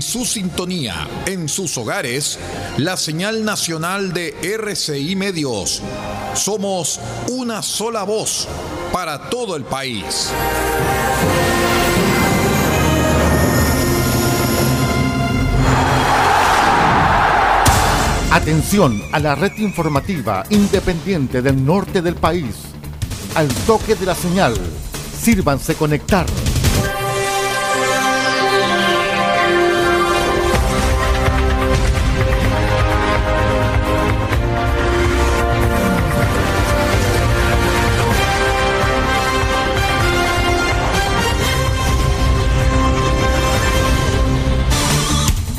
en su sintonía, en sus hogares, la señal nacional de RCI Medios. Somos una sola voz para todo el país. Atención a la red informativa independiente del norte del país. Al toque de la señal, sírvanse conectar.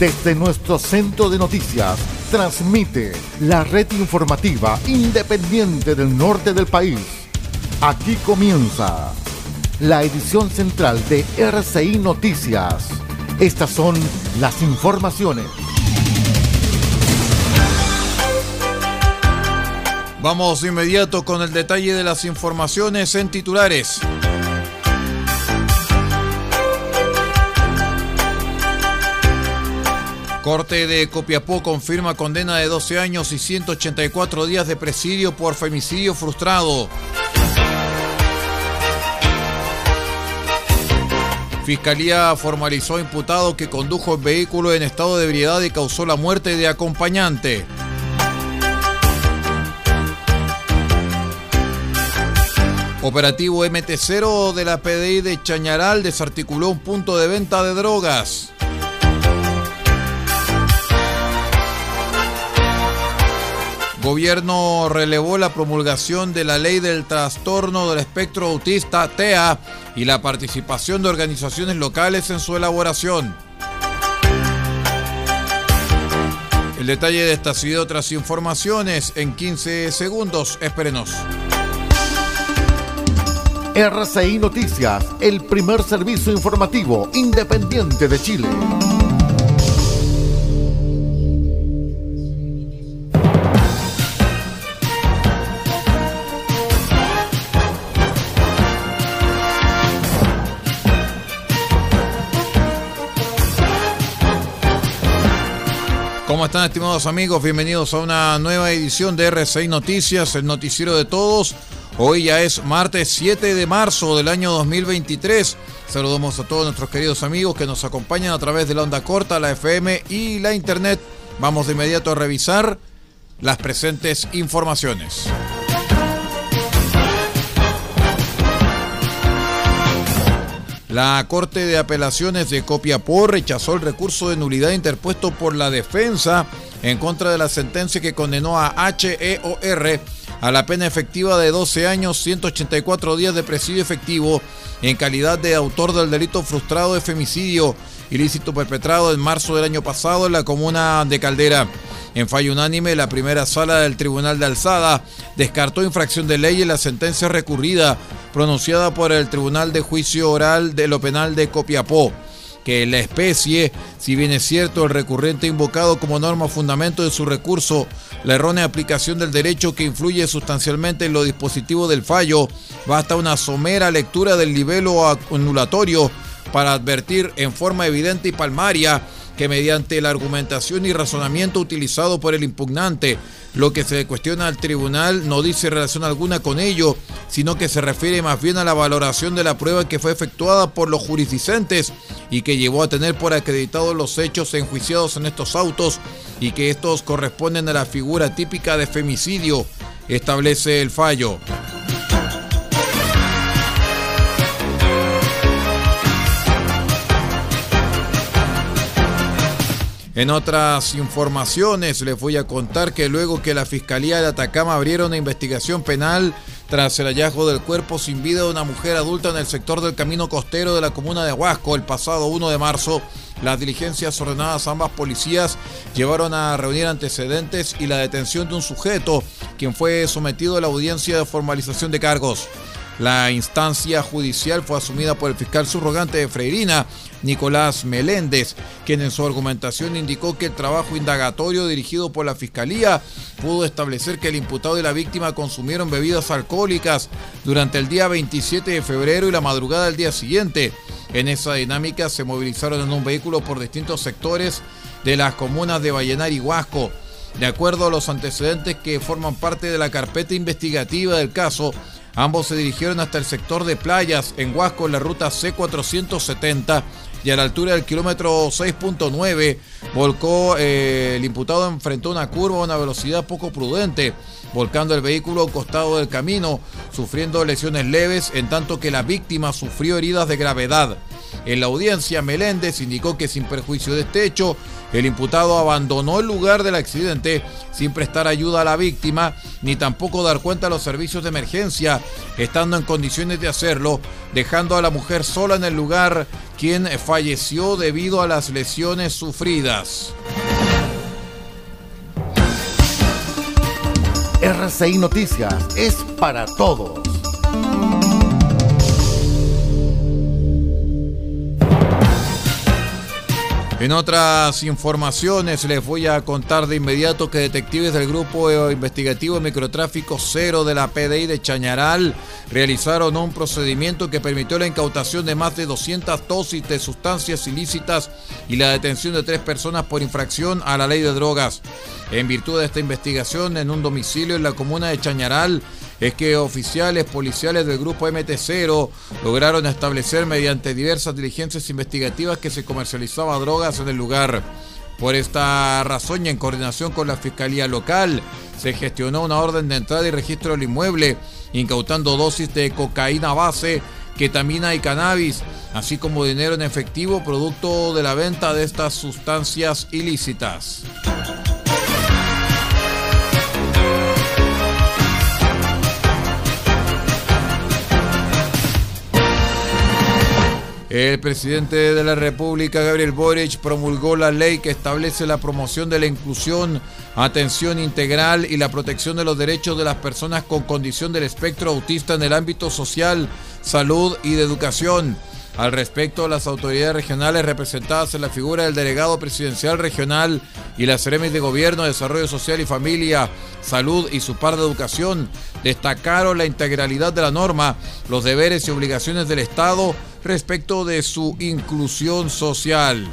Desde nuestro centro de noticias, transmite la red informativa independiente del norte del país. Aquí comienza la edición central de RCI Noticias. Estas son las informaciones. Vamos de inmediato con el detalle de las informaciones en titulares. Corte de Copiapó confirma condena de 12 años y 184 días de presidio por femicidio frustrado. Fiscalía formalizó imputado que condujo el vehículo en estado de ebriedad y causó la muerte de acompañante. Operativo MT0 de la PDI de Chañaral desarticuló un punto de venta de drogas. Gobierno relevó la promulgación de la ley del trastorno del espectro autista TEA y la participación de organizaciones locales en su elaboración. El detalle de estas y de otras informaciones en 15 segundos. Espérenos. RCI Noticias, el primer servicio informativo independiente de Chile. ¿Cómo están estimados amigos? Bienvenidos a una nueva edición de R6 Noticias, el noticiero de todos. Hoy ya es martes 7 de marzo del año 2023. Saludamos a todos nuestros queridos amigos que nos acompañan a través de la onda corta, la FM y la internet. Vamos de inmediato a revisar las presentes informaciones. La Corte de Apelaciones de Copiapó rechazó el recurso de nulidad interpuesto por la defensa en contra de la sentencia que condenó a HEOR a la pena efectiva de 12 años, 184 días de presidio efectivo en calidad de autor del delito frustrado de femicidio ilícito perpetrado en marzo del año pasado en la comuna de Caldera. En fallo unánime, la primera sala del Tribunal de Alzada descartó infracción de ley en la sentencia recurrida pronunciada por el Tribunal de Juicio Oral de lo Penal de Copiapó que la especie, si bien es cierto el recurrente invocado como norma fundamento de su recurso, la errónea aplicación del derecho que influye sustancialmente en los dispositivos del fallo, basta una somera lectura del nivel anulatorio para advertir en forma evidente y palmaria que mediante la argumentación y razonamiento utilizado por el impugnante, lo que se cuestiona al tribunal no dice relación alguna con ello, sino que se refiere más bien a la valoración de la prueba que fue efectuada por los jurisdicentes y que llevó a tener por acreditados los hechos enjuiciados en estos autos y que estos corresponden a la figura típica de femicidio, establece el fallo. En otras informaciones les voy a contar que luego que la Fiscalía de Atacama abriera una investigación penal tras el hallazgo del cuerpo sin vida de una mujer adulta en el sector del camino costero de la comuna de Huasco el pasado 1 de marzo, las diligencias ordenadas a ambas policías llevaron a reunir antecedentes y la detención de un sujeto, quien fue sometido a la audiencia de formalización de cargos. La instancia judicial fue asumida por el fiscal subrogante de Freirina, Nicolás Meléndez, quien en su argumentación indicó que el trabajo indagatorio dirigido por la Fiscalía pudo establecer que el imputado y la víctima consumieron bebidas alcohólicas durante el día 27 de febrero y la madrugada del día siguiente, En esa dinámica se movilizaron en un vehículo por distintos sectores de las comunas de Vallenar y Huasco. De acuerdo a los antecedentes que forman parte de la carpeta investigativa del caso, ambos se dirigieron hasta el sector de playas en Huasco en la ruta C470 y a la altura del kilómetro 6.9 volcó, eh, el imputado enfrentó una curva a una velocidad poco prudente, volcando el vehículo al costado del camino, sufriendo lesiones leves, en tanto que la víctima sufrió heridas de gravedad. En la audiencia, Meléndez indicó que sin perjuicio de este hecho, el imputado abandonó el lugar del accidente sin prestar ayuda a la víctima ni tampoco dar cuenta a los servicios de emergencia, estando en condiciones de hacerlo, dejando a la mujer sola en el lugar, quien falleció debido a las lesiones sufridas. RCI Noticias es para todos. En otras informaciones les voy a contar de inmediato que detectives del Grupo Investigativo Microtráfico Cero de la PDI de Chañaral realizaron un procedimiento que permitió la incautación de más de 200 dosis de sustancias ilícitas y la detención de tres personas por infracción a la ley de drogas. En virtud de esta investigación en un domicilio en la comuna de Chañaral, es que oficiales policiales del grupo MT0 lograron establecer mediante diversas diligencias investigativas que se comercializaba drogas en el lugar. Por esta razón y en coordinación con la Fiscalía Local, se gestionó una orden de entrada y registro del inmueble, incautando dosis de cocaína base, ketamina y cannabis, así como dinero en efectivo producto de la venta de estas sustancias ilícitas. El presidente de la República, Gabriel Boric, promulgó la ley que establece la promoción de la inclusión, atención integral y la protección de los derechos de las personas con condición del espectro autista en el ámbito social, salud y de educación. Al respecto, las autoridades regionales representadas en la figura del delegado presidencial regional y las seremis de Gobierno, Desarrollo Social y Familia, Salud y su par de Educación destacaron la integralidad de la norma, los deberes y obligaciones del Estado respecto de su inclusión social.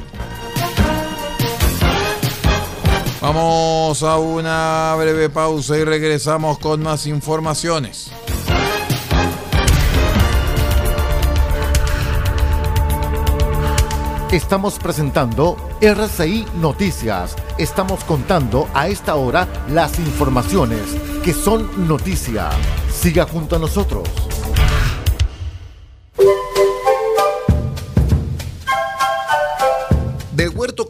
Vamos a una breve pausa y regresamos con más informaciones. Estamos presentando RCI Noticias. Estamos contando a esta hora las informaciones que son noticia. Siga junto a nosotros.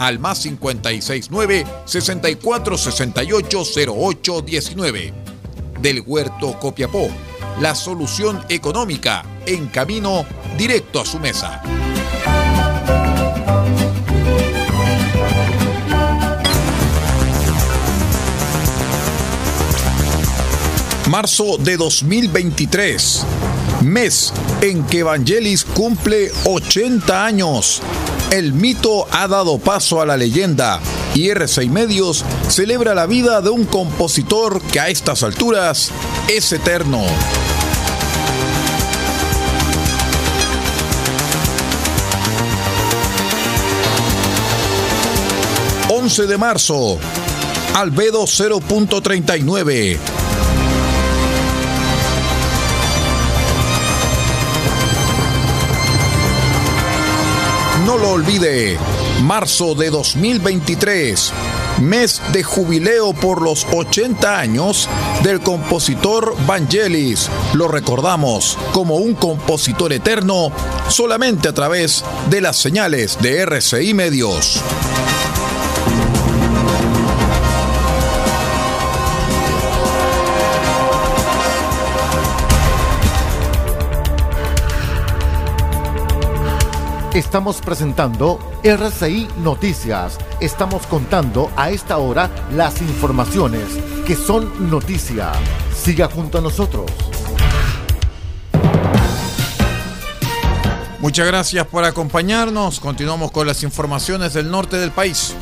al más 569 6468 0819. Del Huerto Copiapó, la solución económica en camino directo a su mesa. Marzo de 2023, mes en que Evangelis cumple 80 años. El mito ha dado paso a la leyenda y R6 Medios celebra la vida de un compositor que a estas alturas es eterno. ...11 de marzo... ...Albedo 0.39... lo olvide, marzo de 2023, mes de jubileo por los 80 años del compositor Vangelis. Lo recordamos como un compositor eterno solamente a través de las señales de RCI Medios. Estamos presentando RCI Noticias. Estamos contando a esta hora las informaciones que son noticia. Siga junto a nosotros. Muchas gracias por acompañarnos. Continuamos con las informaciones del norte del país.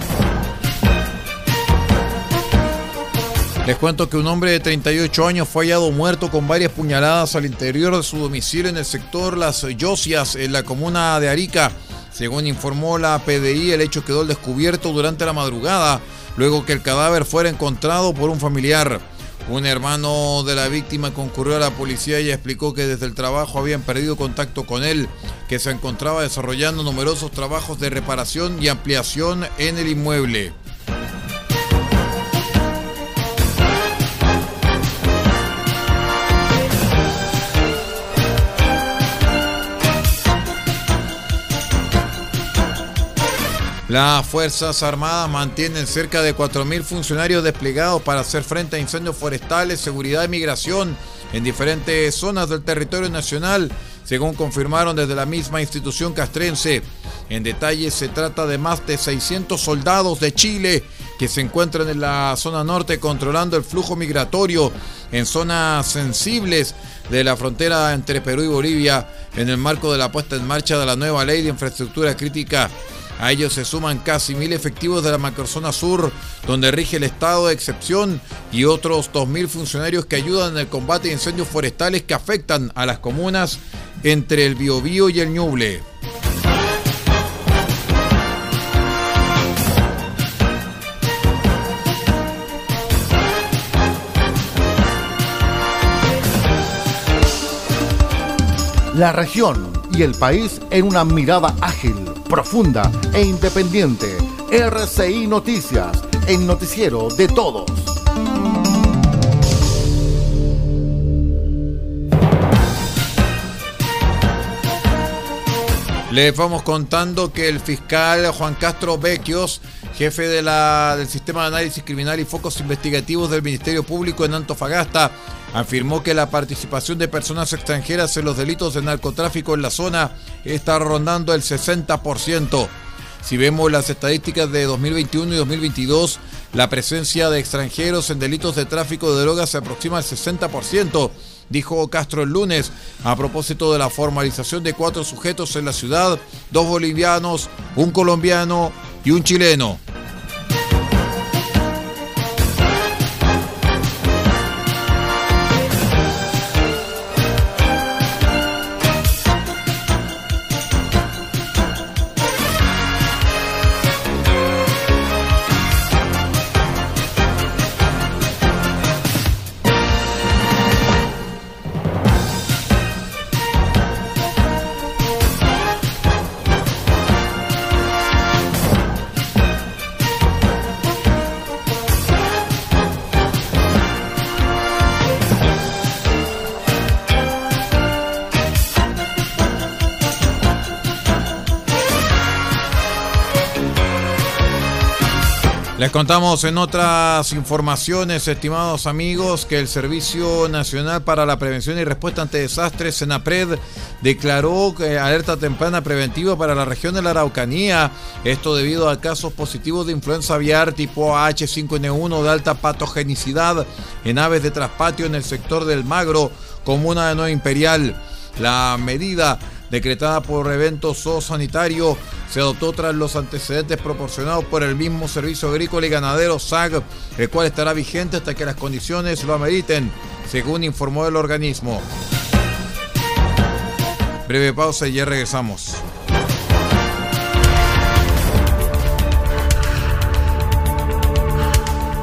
Les cuento que un hombre de 38 años fue hallado muerto con varias puñaladas al interior de su domicilio en el sector Las Yosias, en la comuna de Arica. Según informó la PDI, el hecho quedó descubierto durante la madrugada, luego que el cadáver fuera encontrado por un familiar. Un hermano de la víctima concurrió a la policía y explicó que desde el trabajo habían perdido contacto con él, que se encontraba desarrollando numerosos trabajos de reparación y ampliación en el inmueble. Las Fuerzas Armadas mantienen cerca de 4.000 funcionarios desplegados para hacer frente a incendios forestales, seguridad y migración en diferentes zonas del territorio nacional, según confirmaron desde la misma institución castrense. En detalle, se trata de más de 600 soldados de Chile que se encuentran en la zona norte controlando el flujo migratorio en zonas sensibles de la frontera entre Perú y Bolivia en el marco de la puesta en marcha de la nueva ley de infraestructura crítica a ellos se suman casi mil efectivos de la macrozona sur, donde rige el estado de excepción, y otros 2.000 funcionarios que ayudan en el combate de incendios forestales que afectan a las comunas entre el Biobío y el Ñuble. La región y el país en una mirada ágil profunda e independiente. RCI Noticias, el noticiero de todos. Les vamos contando que el fiscal Juan Castro Vecchios, jefe del Sistema de Análisis Criminal y Focos Investigativos del Ministerio Público en Antofagasta, afirmó que la participación de personas extranjeras en los delitos de narcotráfico en la zona está rondando el 60%. Si vemos las estadísticas de 2021 y 2022, la presencia de extranjeros en delitos de tráfico de drogas se aproxima al 60%, dijo Castro el lunes, a propósito de la formalización de cuatro sujetos en la ciudad, dos bolivianos, un colombiano y un chileno. Les contamos en otras informaciones, estimados amigos, que el Servicio Nacional para la Prevención y Respuesta ante Desastres, SENAPRED, declaró que alerta temprana preventiva para la región de la Araucanía. Esto debido a casos positivos de influenza aviar tipo H5N1 de alta patogenicidad en aves de traspatio en el sector del Magro, comuna de Nueva Imperial. La medida decretada por evento zoosanitario se adoptó tras los antecedentes proporcionados por el mismo Servicio Agrícola y Ganadero SAG, el cual estará vigente hasta que las condiciones lo ameriten, según informó el organismo. Breve pausa y ya regresamos.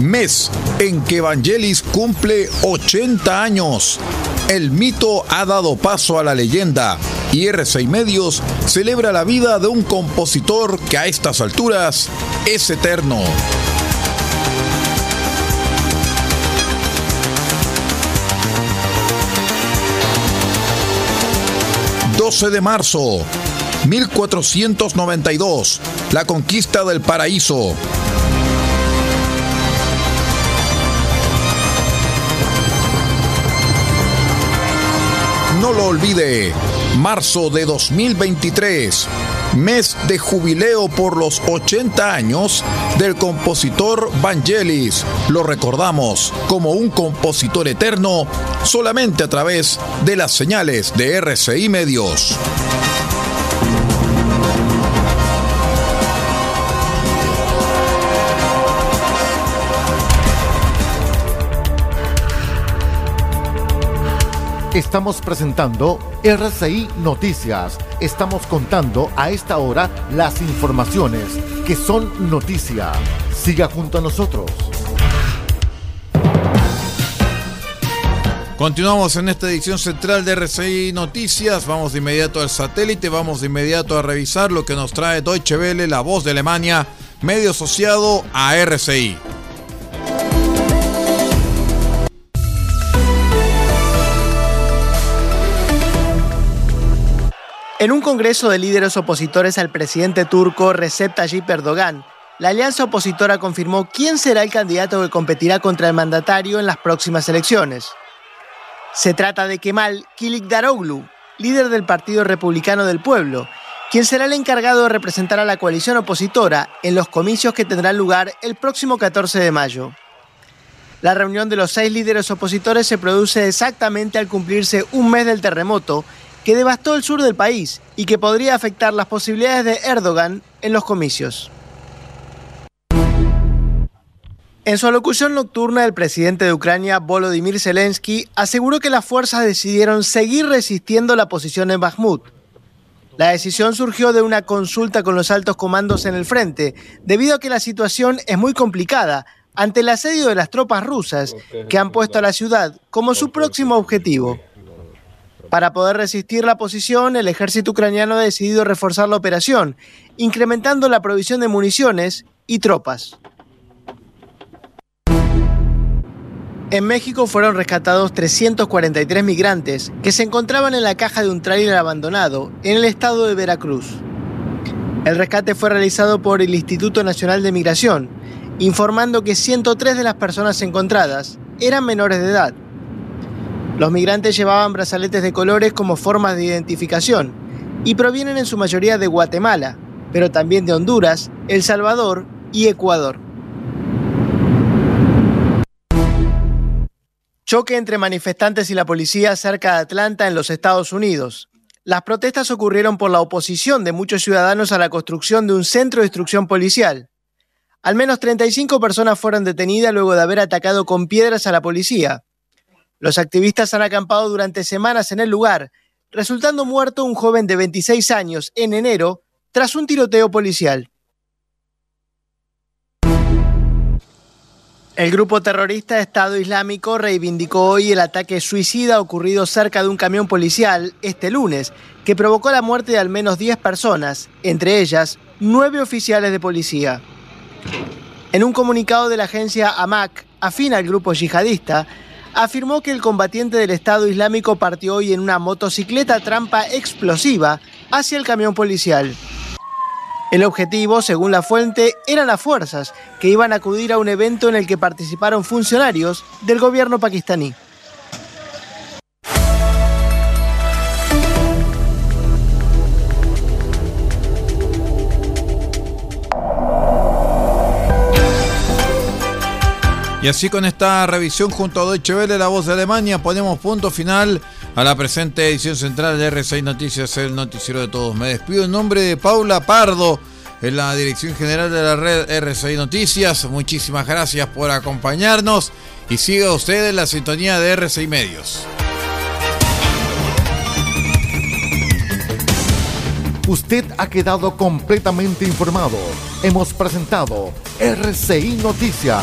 mes en que Evangelis cumple 80 años. El mito ha dado paso a la leyenda y R6 Medios celebra la vida de un compositor que a estas alturas es eterno. ...12 de marzo... 1492, la conquista del paraíso. Lo olvide, marzo de 2023, mes de jubileo por los 80 años del compositor Vangelis. Lo recordamos como un compositor eterno solamente a través de las señales de RCI Medios. Estamos presentando RCI Noticias. Estamos contando a esta hora las informaciones que son noticia. Siga junto a nosotros. Continuamos en esta edición central de RCI Noticias. Vamos de inmediato al satélite, vamos de inmediato a revisar lo que nos trae Deutsche Welle, la voz de Alemania, medio asociado a RCI. En un congreso de líderes opositores al presidente turco Recep Tayyip Erdogan, la alianza opositora confirmó quién será el candidato que competirá contra el mandatario en las próximas elecciones. Se trata de Kemal Kilikdaroglu, líder del Partido Republicano del Pueblo, quien será el encargado de representar a la coalición opositora en los comicios que tendrán lugar el próximo 14 de mayo. La reunión de los seis líderes opositores se produce exactamente al cumplirse un mes del terremoto que devastó el sur del país y que podría afectar las posibilidades de Erdogan en los comicios. En su alocución nocturna, el presidente de Ucrania, Volodymyr Zelensky, aseguró que las fuerzas decidieron seguir resistiendo la posición en Bakhmut. La decisión surgió de una consulta con los altos comandos en el frente, debido a que la situación es muy complicada ante el asedio de las tropas rusas, que han puesto a la ciudad como su próximo objetivo. Para poder resistir la posición, el ejército ucraniano ha decidido reforzar la operación, incrementando la provisión de municiones y tropas. En México fueron rescatados 343 migrantes que se encontraban en la caja de un tráiler abandonado en el estado de Veracruz. El rescate fue realizado por el Instituto Nacional de Migración, informando que 103 de las personas encontradas eran menores de edad los migrantes llevaban brazaletes de colores como formas de identificación y provienen en su mayoría de Guatemala, pero también de Honduras, El Salvador y Ecuador. Choque entre manifestantes y la policía cerca de Atlanta en los Estados Unidos. Las protestas ocurrieron por la oposición de muchos ciudadanos a la construcción de un centro de instrucción policial. Al menos 35 personas fueron detenidas luego de haber atacado con piedras a la policía. Los activistas han acampado durante semanas en el lugar, resultando muerto un joven de 26 años en enero tras un tiroteo policial. El grupo terrorista Estado Islámico reivindicó hoy el ataque suicida ocurrido cerca de un camión policial este lunes, que provocó la muerte de al menos 10 personas, entre ellas 9 oficiales de policía. En un comunicado de la agencia AMAC, afín al grupo yihadista, afirmó que el combatiente del Estado Islámico partió hoy en una motocicleta trampa explosiva hacia el camión policial. El objetivo, según la fuente, eran las fuerzas que iban a acudir a un evento en el que participaron funcionarios del gobierno pakistaní. Y así con esta revisión junto a Deutsche Welle, la voz de Alemania, ponemos punto final a la presente edición central de R6 Noticias, el noticiero de todos. Me despido en nombre de Paula Pardo, en la dirección general de la red R6 Noticias. Muchísimas gracias por acompañarnos y siga usted en la sintonía de R6 Medios. Usted ha quedado completamente informado. Hemos presentado RCI Noticias,